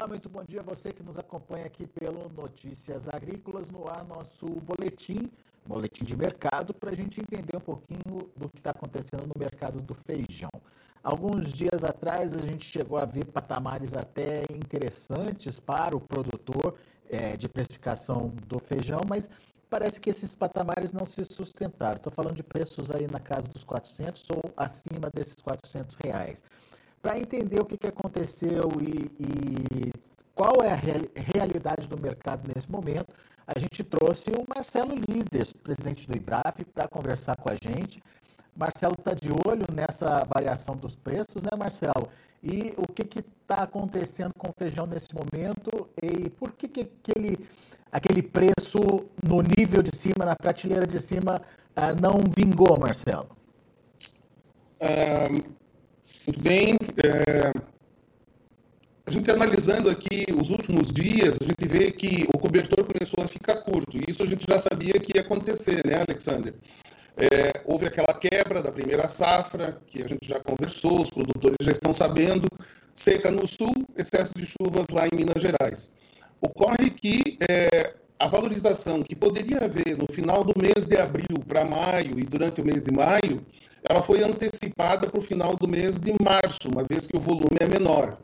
Olá, muito bom dia a você que nos acompanha aqui pelo Notícias Agrícolas no ar, nosso boletim, boletim de mercado, para a gente entender um pouquinho do que está acontecendo no mercado do feijão. Alguns dias atrás a gente chegou a ver patamares até interessantes para o produtor é, de precificação do feijão, mas parece que esses patamares não se sustentaram. Estou falando de preços aí na casa dos 400 ou acima desses 400 reais para entender o que, que aconteceu e, e, qual é a realidade do mercado nesse momento, a gente trouxe o Marcelo Líderes, presidente do IBRAF, para conversar com a gente. Marcelo está de olho nessa variação dos preços, né, Marcelo? E o que está acontecendo com o feijão nesse momento e por que, que aquele, aquele preço no nível de cima, na prateleira de cima, uh, não vingou, Marcelo? Um, muito bem. É, a gente analisando aqui os últimos dias, a gente vê que o cobertor começou a ficar curto. E isso a gente já sabia que ia acontecer, né, Alexander? É, houve aquela quebra da primeira safra, que a gente já conversou, os produtores já estão sabendo, seca no sul, excesso de chuvas lá em Minas Gerais. Ocorre que é, a valorização que poderia haver no final do mês de abril para maio e durante o mês de maio, ela foi antecipada para o final do mês de março, uma vez que o volume é menor.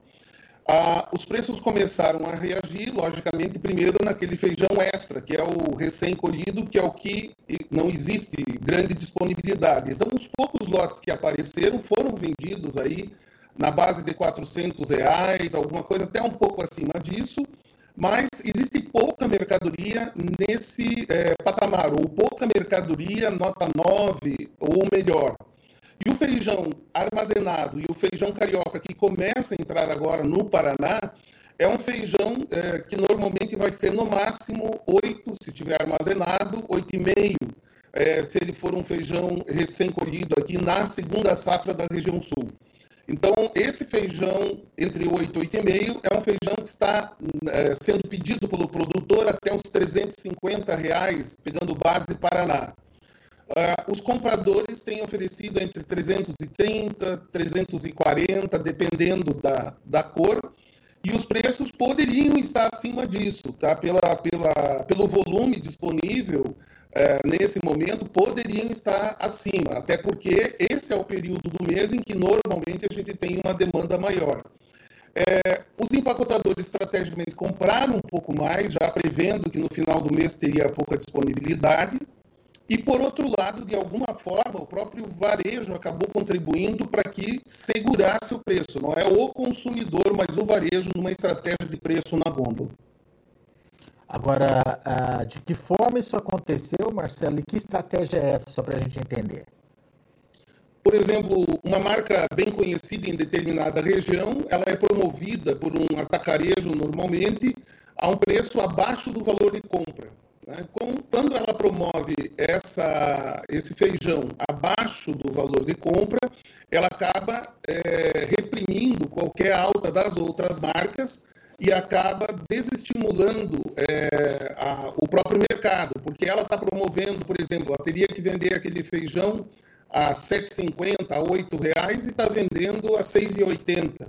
Ah, os preços começaram a reagir, logicamente, primeiro naquele feijão extra, que é o recém-colhido, que é o que não existe grande disponibilidade. Então, os poucos lotes que apareceram foram vendidos aí na base de 400 reais, alguma coisa até um pouco acima disso, mas existe pouca mercadoria nesse é, patamar, ou pouca mercadoria nota 9 ou melhor. E o feijão armazenado e o feijão carioca que começa a entrar agora no Paraná é um feijão é, que normalmente vai ser no máximo 8, se tiver armazenado, 8,5, é, se ele for um feijão recém-colhido aqui na segunda safra da região sul. Então, esse feijão entre 8 e 8,5 é um feijão que está é, sendo pedido pelo produtor até uns 350 reais, pegando base Paraná. Uh, os compradores têm oferecido entre 330, 340, dependendo da, da cor, e os preços poderiam estar acima disso, tá? Pela, pela, pelo volume disponível, é, nesse momento poderiam estar acima, até porque esse é o período do mês em que normalmente a gente tem uma demanda maior. É, os empacotadores estrategicamente compraram um pouco mais, já prevendo que no final do mês teria pouca disponibilidade. E, por outro lado, de alguma forma, o próprio varejo acabou contribuindo para que segurasse o preço. Não é o consumidor, mas o varejo numa estratégia de preço na gôndola. Agora, ah, de que forma isso aconteceu, Marcelo, e que estratégia é essa, só para a gente entender? Por exemplo, uma marca bem conhecida em determinada região, ela é promovida por um atacarejo normalmente a um preço abaixo do valor de compra. Né? Quando ela promove essa, esse feijão abaixo do valor de compra, ela acaba é, reprimindo qualquer alta das outras marcas e acaba desestimulando é, a, o próprio mercado, porque ela está promovendo, por exemplo, ela teria que vender aquele feijão a R$ 7,50, a R$ reais e está vendendo a R$ 6,80.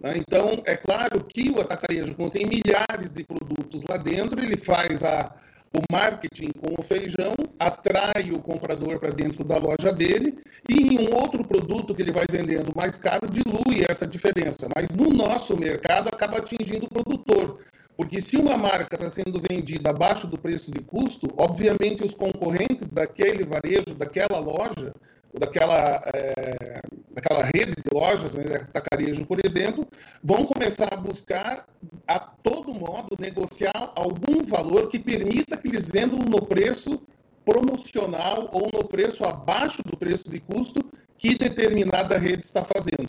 Né? Então, é claro que o atacarejo, como tem milhares de produtos lá dentro, ele faz a, o marketing com o feijão, atrai o comprador para dentro da loja dele e em um outro produto que ele vai vendendo mais caro, dilui essa diferença. Mas no nosso mercado acaba atingindo o produtor. Porque se uma marca está sendo vendida abaixo do preço de custo, obviamente os concorrentes daquele varejo, daquela loja, daquela, é, daquela rede de lojas, né, Tacarejo, por exemplo, vão começar a buscar, a todo modo, negociar algum valor que permita que eles vendam no preço promocional ou no preço abaixo do preço de custo que determinada rede está fazendo.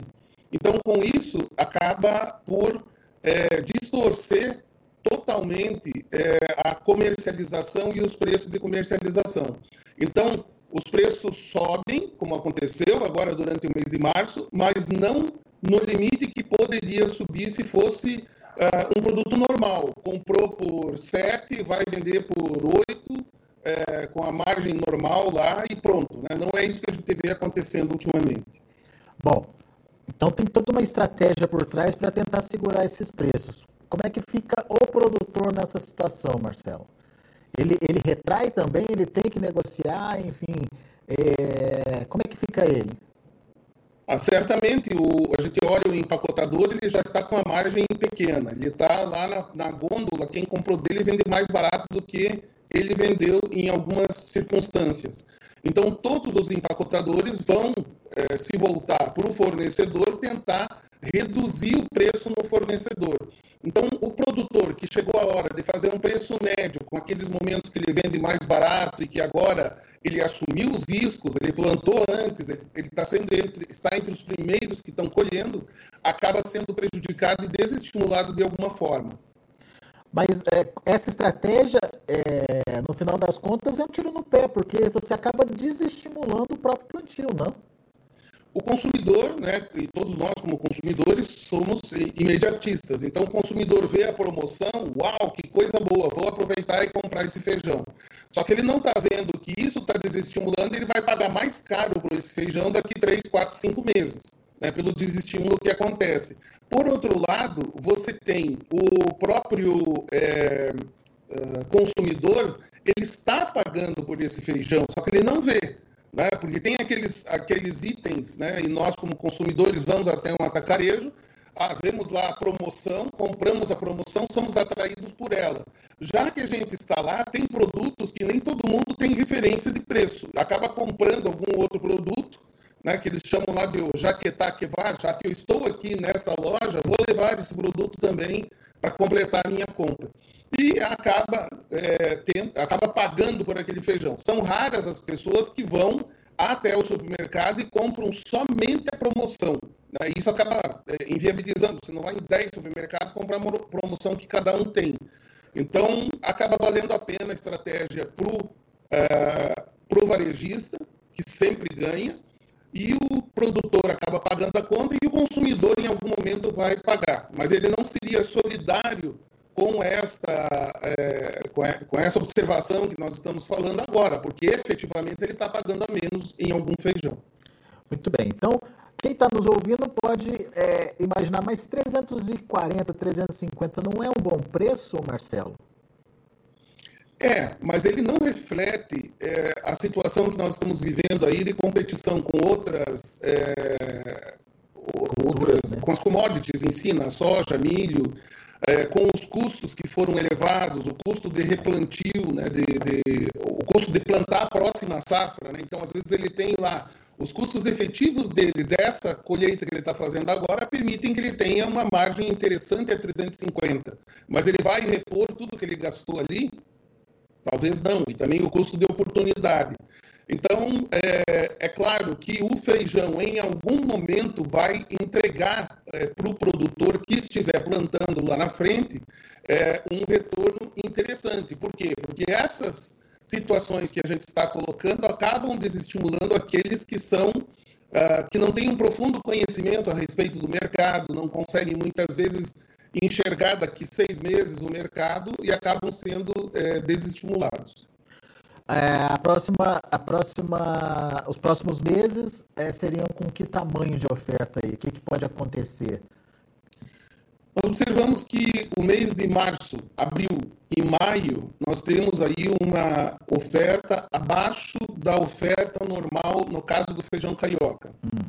Então, com isso, acaba por é, distorcer totalmente é, a comercialização e os preços de comercialização. Então, os preços sobem, como aconteceu agora durante o mês de março, mas não no limite que poderia subir se fosse uh, um produto normal. Comprou por 7, vai vender por 8, é, com a margem normal lá e pronto. Né? Não é isso que a gente vê acontecendo ultimamente. Bom, então tem toda uma estratégia por trás para tentar segurar esses preços. como é que fica o produtor nessa situação, Marcelo? Ele, ele retrai também, ele tem que negociar, enfim, é, como é que fica ele? Ah, certamente, o, a gente olha o empacotador, ele já está com a margem pequena. Ele está lá na, na gôndola, quem comprou dele vende mais barato do que ele vendeu em algumas circunstâncias. Então, todos os empacotadores vão é, se voltar para o fornecedor tentar reduzir o preço no fornecedor. Então, o produtor que chegou a hora de fazer um preço médio, com aqueles momentos que ele vende mais barato e que agora ele assumiu os riscos, ele plantou antes, ele, está sendo entre, está entre os primeiros que estão colhendo, acaba sendo prejudicado e desestimulado de alguma forma. Mas é, essa estratégia, é, no final das contas, é um tiro no pé, porque você acaba desestimulando o próprio plantio, não? O consumidor, né, e todos nós como consumidores somos imediatistas. Então o consumidor vê a promoção, uau, que coisa boa, vou aproveitar e comprar esse feijão. Só que ele não está vendo que isso está desestimulando, ele vai pagar mais caro por esse feijão daqui 3, 4, 5 meses, né, pelo desestímulo que acontece. Por outro lado, você tem o próprio é, consumidor, ele está pagando por esse feijão, só que ele não vê né? porque tem aqueles, aqueles itens, né? e nós, como consumidores, vamos até um atacarejo, ah, vemos lá a promoção, compramos a promoção, somos atraídos por ela. Já que a gente está lá, tem produtos que nem todo mundo tem referência de preço. Acaba comprando algum outro produto, né, que eles chamam lá de jaquetá que vai, já que eu estou aqui nesta loja, vou levar esse produto também para completar a minha compra e acaba, é, acaba pagando por aquele feijão. São raras as pessoas que vão até o supermercado e compram somente a promoção. Né? Isso acaba é, inviabilizando. Você não vai em 10 supermercados comprar a promoção que cada um tem. Então, acaba valendo a pena a estratégia para o é, pro varejista, que sempre ganha, e o produtor acaba pagando a conta e o consumidor, em algum momento, vai pagar. Mas ele não seria solidário com esta, é, com essa observação que nós estamos falando agora, porque efetivamente ele está pagando a menos em algum feijão. Muito bem. Então, quem está nos ouvindo pode é, imaginar, mas 340, 350 não é um bom preço, Marcelo? É, mas ele não reflete é, a situação que nós estamos vivendo aí de competição com outras, é, outras com as commodities em si, na soja, milho, é, com os custos que foram elevados, o custo de replantio, né, de, de, o custo de plantar a próxima safra. Né? Então, às vezes, ele tem lá os custos efetivos dele, dessa colheita que ele está fazendo agora, permitem que ele tenha uma margem interessante a 350. Mas ele vai repor tudo que ele gastou ali? Talvez não. E também o custo de oportunidade. Então, é, é, claro que o feijão, em algum momento, vai entregar é, para o produtor que estiver plantando lá na frente é, um retorno interessante. Por quê? Porque essas situações que a gente está colocando acabam desestimulando aqueles que são uh, que não têm um profundo conhecimento a respeito do mercado, não conseguem muitas vezes enxergar daqui seis meses o mercado e acabam sendo é, desestimulados. É, a próxima, a próxima, os próximos meses é, seriam com que tamanho de oferta aí? O que, que pode acontecer? Observamos que o mês de março, abril e maio, nós temos aí uma oferta abaixo da oferta normal no caso do feijão carioca. Hum.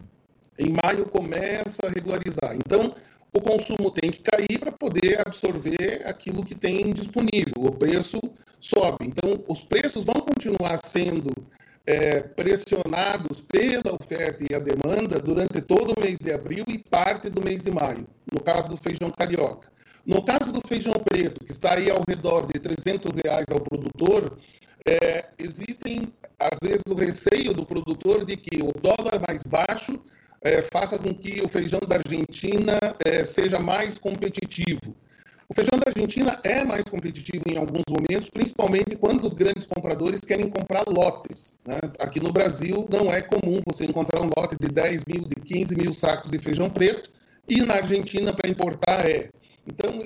Em maio começa a regularizar. Então, o consumo tem que cair para poder absorver aquilo que tem disponível. O preço sobe. Então, os preços vão continuar sendo é, pressionados pela oferta e a demanda durante todo o mês de abril e parte do mês de maio, no caso do feijão carioca. No caso do feijão preto, que está aí ao redor de 300 reais ao produtor, é, existem, às vezes, o receio do produtor de que o dólar mais baixo é, faça com que o feijão da Argentina é, seja mais competitivo. O feijão da Argentina é mais competitivo em alguns momentos, principalmente quando os grandes compradores querem comprar lotes. Né? Aqui no Brasil não é comum você encontrar um lote de 10 mil, de 15 mil sacos de feijão preto, e na Argentina para importar é. Então,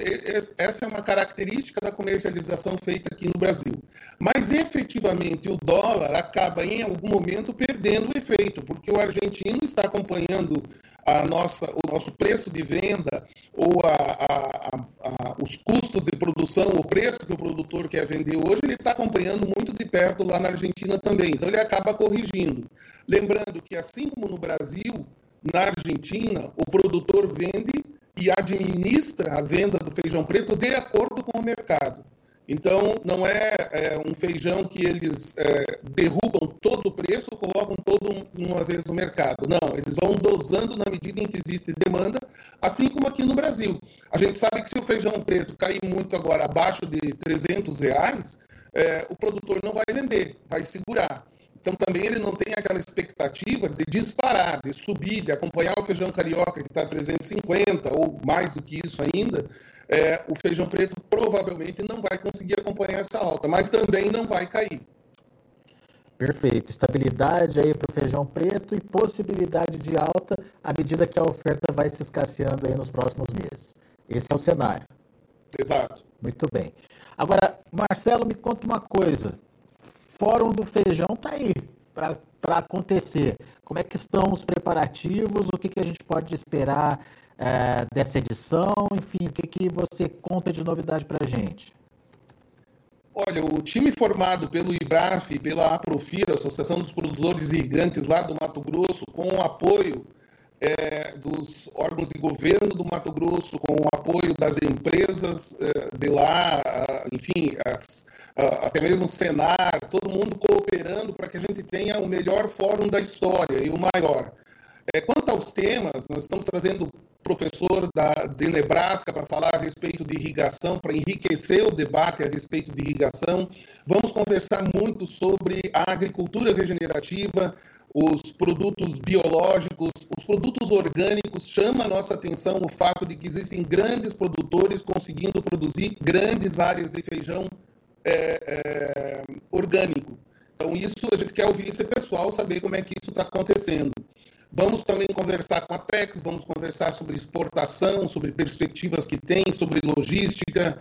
essa é uma característica da comercialização feita aqui no Brasil. Mas, efetivamente, o dólar acaba, em algum momento, perdendo o efeito, porque o argentino está acompanhando a nossa, o nosso preço de venda ou a, a, a, os custos de produção, o preço que o produtor quer vender hoje, ele está acompanhando muito de perto lá na Argentina também. Então, ele acaba corrigindo. Lembrando que, assim como no Brasil, na Argentina, o produtor vende e administra a venda do feijão preto de acordo com o mercado. Então, não é, é um feijão que eles é, derrubam todo o preço, colocam todo uma vez no mercado. Não, eles vão dosando na medida em que existe demanda, assim como aqui no Brasil. A gente sabe que se o feijão preto cair muito agora abaixo de 300 reais, é, o produtor não vai vender, vai segurar. Então também ele não tem aquela expectativa de disparar, de subir, de acompanhar o feijão carioca que está 350 ou mais do que isso ainda. É, o feijão preto provavelmente não vai conseguir acompanhar essa alta, mas também não vai cair. Perfeito. Estabilidade aí para o feijão preto e possibilidade de alta à medida que a oferta vai se escasseando aí nos próximos meses. Esse é o cenário. Exato. Muito bem. Agora, Marcelo, me conta uma coisa. Fórum do Feijão está aí para acontecer. Como é que estão os preparativos? O que, que a gente pode esperar é, dessa edição? Enfim, o que, que você conta de novidade para a gente? Olha, o time formado pelo IBRAF e pela Aprofira, Associação dos Produtores Irrigantes lá do Mato Grosso, com o apoio é, dos órgãos de governo do Mato Grosso, com o apoio das empresas é, de lá, enfim, as, até mesmo o Senar, todo mundo cooperando para que a gente tenha o melhor fórum da história e o maior. É, quanto aos temas, nós estamos trazendo professor da, de Nebraska para falar a respeito de irrigação, para enriquecer o debate a respeito de irrigação. Vamos conversar muito sobre a agricultura regenerativa, os produtos biológicos, os produtos orgânicos. Chama a nossa atenção o fato de que existem grandes produtores conseguindo produzir grandes áreas de feijão é, é, orgânico. Então, isso a gente quer ouvir esse pessoal, saber como é que isso está acontecendo. Vamos também conversar com a PEX, vamos conversar sobre exportação, sobre perspectivas que tem, sobre logística,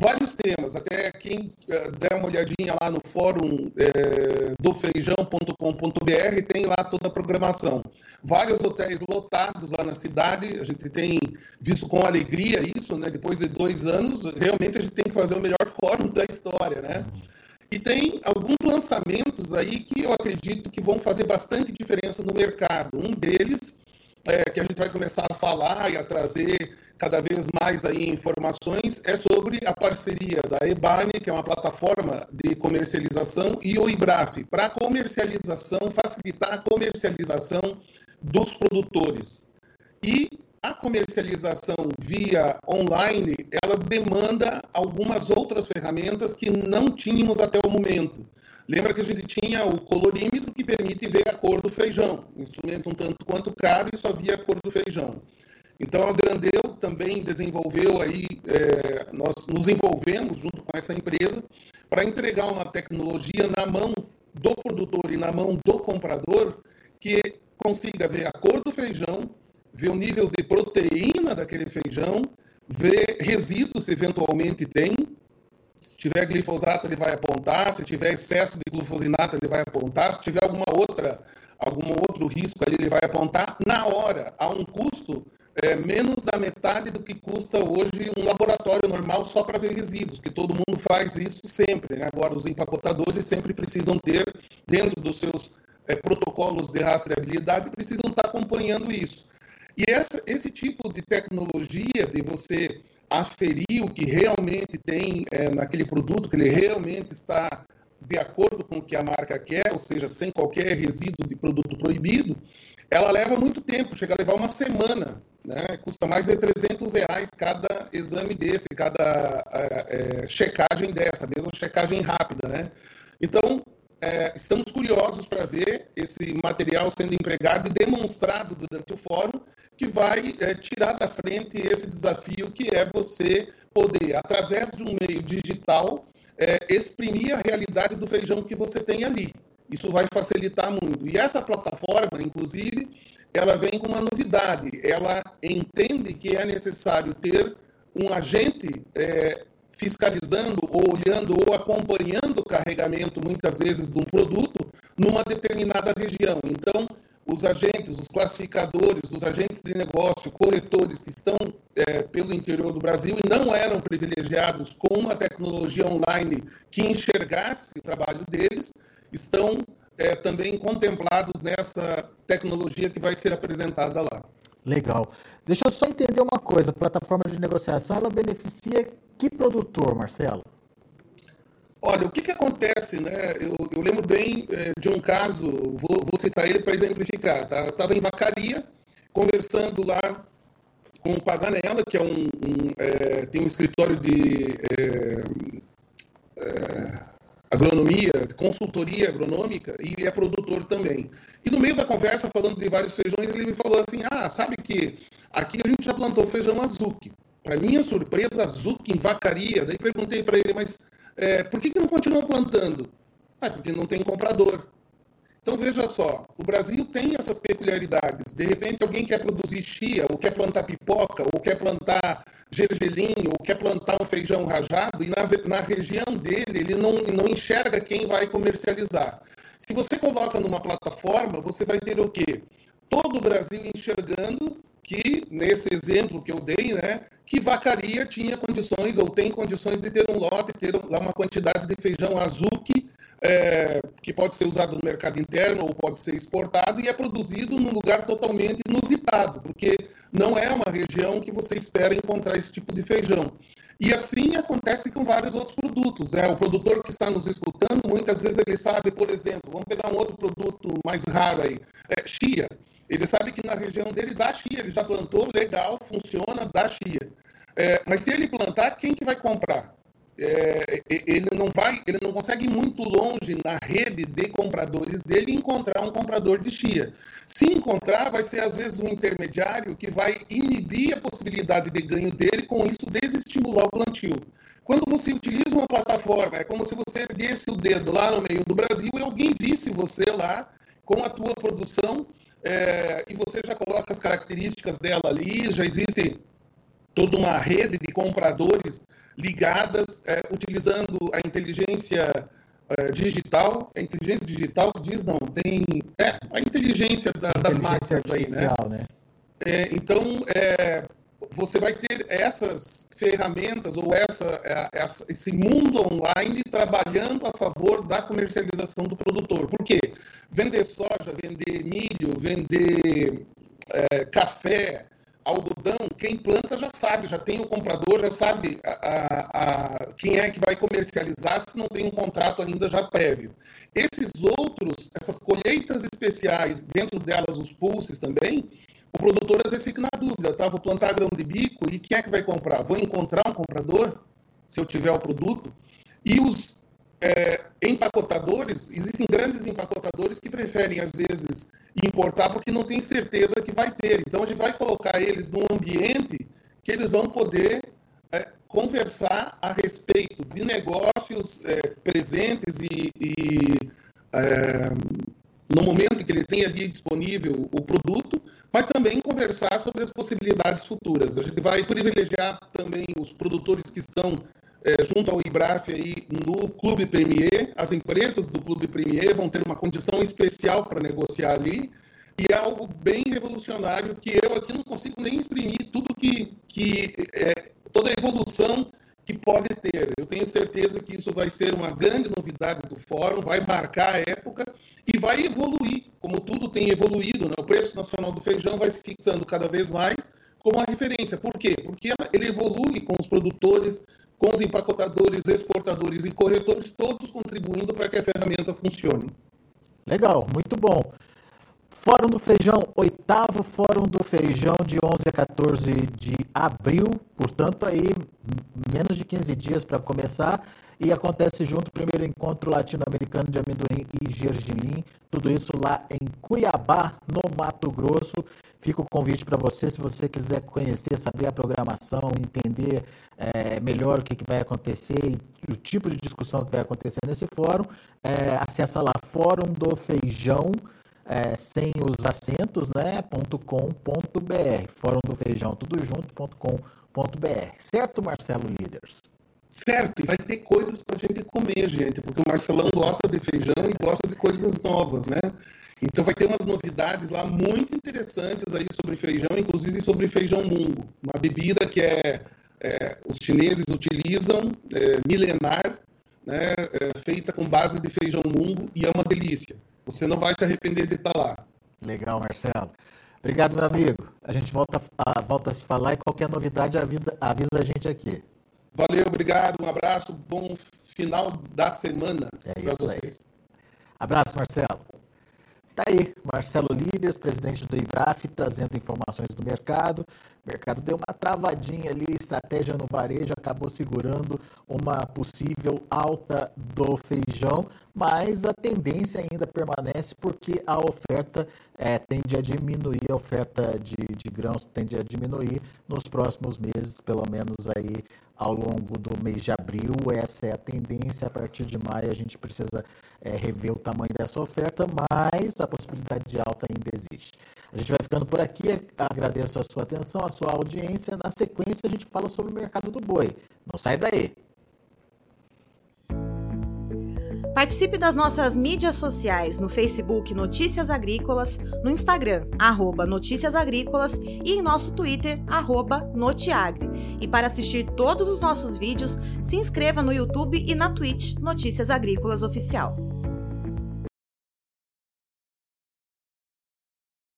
vários temas. Até quem uh, der uma olhadinha lá no fórum uh, do feijão.com.br tem lá toda a programação. Vários hotéis lotados lá na cidade, a gente tem visto com alegria isso, né? Depois de dois anos, realmente a gente tem que fazer o melhor fórum da história, né? E tem alguns lançamentos aí que eu acredito que vão fazer bastante diferença no mercado. Um deles, é, que a gente vai começar a falar e a trazer cada vez mais aí informações, é sobre a parceria da EBANE, que é uma plataforma de comercialização, e o IBRAF, para comercialização, facilitar a comercialização dos produtores. E a comercialização via online, ela demanda algumas outras ferramentas que não tínhamos até o momento. Lembra que a gente tinha o colorímetro que permite ver a cor do feijão, um instrumento um tanto quanto caro e só via a cor do feijão. Então a Grandeu também desenvolveu aí, é, nós nos envolvemos junto com essa empresa para entregar uma tecnologia na mão do produtor e na mão do comprador que consiga ver a cor do feijão, ver o nível de proteína daquele feijão, ver resíduos eventualmente tem. Se tiver glifosato, ele vai apontar. Se tiver excesso de glufosinato, ele vai apontar. Se tiver alguma outra, algum outro risco ali, ele vai apontar na hora, a um custo é, menos da metade do que custa hoje um laboratório normal só para ver resíduos, que todo mundo faz isso sempre. Né? Agora, os empacotadores sempre precisam ter, dentro dos seus é, protocolos de rastreabilidade, precisam estar acompanhando isso. E essa, esse tipo de tecnologia de você aferir o que realmente tem é, naquele produto, que ele realmente está de acordo com o que a marca quer, ou seja, sem qualquer resíduo de produto proibido, ela leva muito tempo, chega a levar uma semana, né? custa mais de 300 reais cada exame desse, cada é, é, checagem dessa, mesmo checagem rápida. Né? Então, é, estamos curiosos para ver esse material sendo empregado e demonstrado durante o fórum, que vai é, tirar da frente esse desafio que é você poder, através de um meio digital, é, exprimir a realidade do feijão que você tem ali. Isso vai facilitar muito. E essa plataforma, inclusive, ela vem com uma novidade. Ela entende que é necessário ter um agente é, fiscalizando ou olhando ou acompanhando o carregamento, muitas vezes, de um produto numa determinada região. Então, os agentes, os classificadores, os agentes de negócio, corretores que estão é, pelo interior do Brasil e não eram privilegiados com uma tecnologia online que enxergasse o trabalho deles, estão é, também contemplados nessa tecnologia que vai ser apresentada lá. Legal. Deixa eu só entender uma coisa: a plataforma de negociação ela beneficia que produtor, Marcelo? Olha, o que, que acontece, né? Eu, eu lembro bem é, de um caso, vou, vou citar ele para exemplificar. Tá? Estava em Vacaria, conversando lá com o Paganella, que é um, um é, tem um escritório de é, agronomia, consultoria agronômica e é produtor também. E no meio da conversa, falando de vários feijões, ele me falou assim: Ah, sabe que aqui a gente já plantou feijão azuki. Para minha surpresa, azuki em vacaria. Daí perguntei para ele, mas é, por que, que não continuam plantando? Ah, porque não tem comprador. Então veja só, o Brasil tem essas peculiaridades. De repente alguém quer produzir chia, ou quer plantar pipoca, ou quer plantar gergelim, ou quer plantar um feijão rajado, e na, na região dele ele não, não enxerga quem vai comercializar. Se você coloca numa plataforma, você vai ter o quê? Todo o Brasil enxergando que, nesse exemplo que eu dei, né, que Vacaria tinha condições ou tem condições de ter um lote, ter uma quantidade de feijão azuki, é, que pode ser usado no mercado interno ou pode ser exportado e é produzido num lugar totalmente inusitado, porque não é uma região que você espera encontrar esse tipo de feijão. E assim acontece com vários outros produtos. Né? O produtor que está nos escutando, muitas vezes ele sabe, por exemplo, vamos pegar um outro produto mais raro aí, é, chia. Ele sabe que na região dele dá chia, ele já plantou, legal, funciona, dá chia. É, mas se ele plantar, quem que vai comprar? É, ele não vai, ele não consegue ir muito longe na rede de compradores dele encontrar um comprador de chia. Se encontrar, vai ser às vezes um intermediário que vai inibir a possibilidade de ganho dele, com isso desestimular o plantio. Quando você utiliza uma plataforma, é como se você erguesse o dedo lá no meio do Brasil e alguém visse você lá com a tua produção é, e você já coloca as características dela ali, já existe toda uma rede de compradores ligadas, é, utilizando a inteligência é, digital, a inteligência digital que diz, não, tem é, a inteligência da, das máquinas aí, né? né? É, então, é, você vai ter essas ferramentas ou essa, é, essa, esse mundo online trabalhando a favor da comercialização do produtor. Por quê? Vender soja, vender milho, vender café, algodão, quem planta já sabe, já tem o comprador, já sabe a, a, a, quem é que vai comercializar se não tem um contrato ainda já prévio. Esses outros, essas colheitas especiais, dentro delas os pulses também, o produtor às vezes fica na dúvida, tá? Vou plantar grão de bico e quem é que vai comprar? Vou encontrar um comprador se eu tiver o produto? E os é, empacotadores, existem grandes empacotadores que preferem às vezes importar porque não tem certeza que vai ter. Então a gente vai colocar eles num ambiente que eles vão poder é, conversar a respeito de negócios é, presentes e, e é, no momento que ele tem ali disponível o produto, mas também conversar sobre as possibilidades futuras. A gente vai privilegiar também os produtores que estão é, junto ao IBRAF aí no Clube Premier. As empresas do Clube Premier vão ter uma condição especial para negociar ali. E é algo bem revolucionário que eu aqui não consigo nem exprimir tudo que, que é, toda a evolução que pode ter. Eu tenho certeza que isso vai ser uma grande novidade do fórum, vai marcar a época e vai evoluir, como tudo tem evoluído. Né? O preço nacional do feijão vai se fixando cada vez mais como a referência. Por quê? Porque ele evolui com os produtores, com os empacotadores, exportadores e corretores, todos contribuindo para que a ferramenta funcione. Legal, muito bom. Fórum do Feijão, oitavo Fórum do Feijão, de 11 a 14 de abril, portanto, aí menos de 15 dias para começar. E acontece junto o primeiro encontro latino-americano de amendoim e gergelim, tudo isso lá em Cuiabá, no Mato Grosso. Fica o convite para você, se você quiser conhecer, saber a programação, entender é, melhor o que, que vai acontecer e o tipo de discussão que vai acontecer nesse fórum, é, acessa lá Fórum do Feijão é, sem os acentos, né? .com.br, Fórum do Feijão, tudo junto.com.br. Certo, Marcelo Líderes? Certo, e vai ter coisas para a gente comer, gente, porque o Marcelão gosta de feijão e gosta de coisas novas, né? Então vai ter umas novidades lá muito interessantes aí sobre feijão, inclusive sobre feijão mungo, uma bebida que é, é os chineses utilizam, é, milenar, né, é, feita com base de feijão mungo e é uma delícia. Você não vai se arrepender de estar lá. Legal, Marcelo. Obrigado, meu amigo. A gente volta a, volta a se falar e qualquer novidade avisa, avisa a gente aqui. Valeu, obrigado, um abraço, bom final da semana é para vocês. Aí. Abraço, Marcelo. Tá aí, Marcelo Líderes, presidente do IBRAF, trazendo informações do mercado. Mercado deu uma travadinha ali, estratégia no varejo acabou segurando uma possível alta do feijão, mas a tendência ainda permanece porque a oferta é, tende a diminuir, a oferta de, de grãos tende a diminuir nos próximos meses, pelo menos aí ao longo do mês de abril. Essa é a tendência. A partir de maio a gente precisa é, rever o tamanho dessa oferta, mas a possibilidade de alta ainda existe. A gente vai ficando por aqui. Agradeço a sua atenção, a sua audiência. Na sequência, a gente fala sobre o mercado do boi. Não sai daí. Participe das nossas mídias sociais no Facebook Notícias Agrícolas, no Instagram, arroba Notícias Agrícolas e em nosso Twitter, arroba Notiagre. E para assistir todos os nossos vídeos, se inscreva no YouTube e na Twitch Notícias Agrícolas Oficial.